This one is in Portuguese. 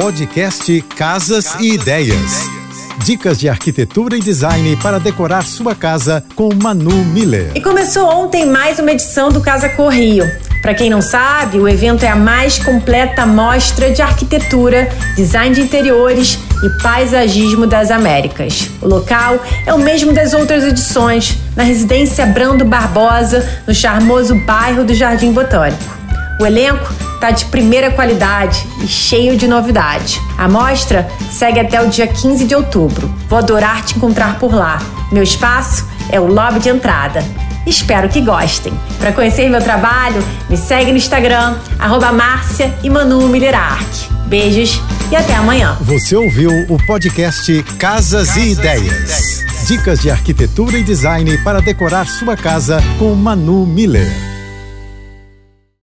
Podcast Casas e Ideias. Dicas de arquitetura e design para decorar sua casa com Manu Miller. E começou ontem mais uma edição do Casa Corrio. Para quem não sabe, o evento é a mais completa mostra de arquitetura, design de interiores e paisagismo das Américas. O local é o mesmo das outras edições, na residência Brando Barbosa, no charmoso bairro do Jardim Botânico. O elenco está de primeira qualidade e cheio de novidade. A mostra segue até o dia 15 de outubro. Vou adorar te encontrar por lá. Meu espaço é o lobby de entrada. Espero que gostem. Para conhecer meu trabalho, me segue no Instagram, arroba Márcia e Manu Millerark. Beijos e até amanhã. Você ouviu o podcast Casas, e Ideias. Dicas de arquitetura e design para decorar sua casa com Manu Miller.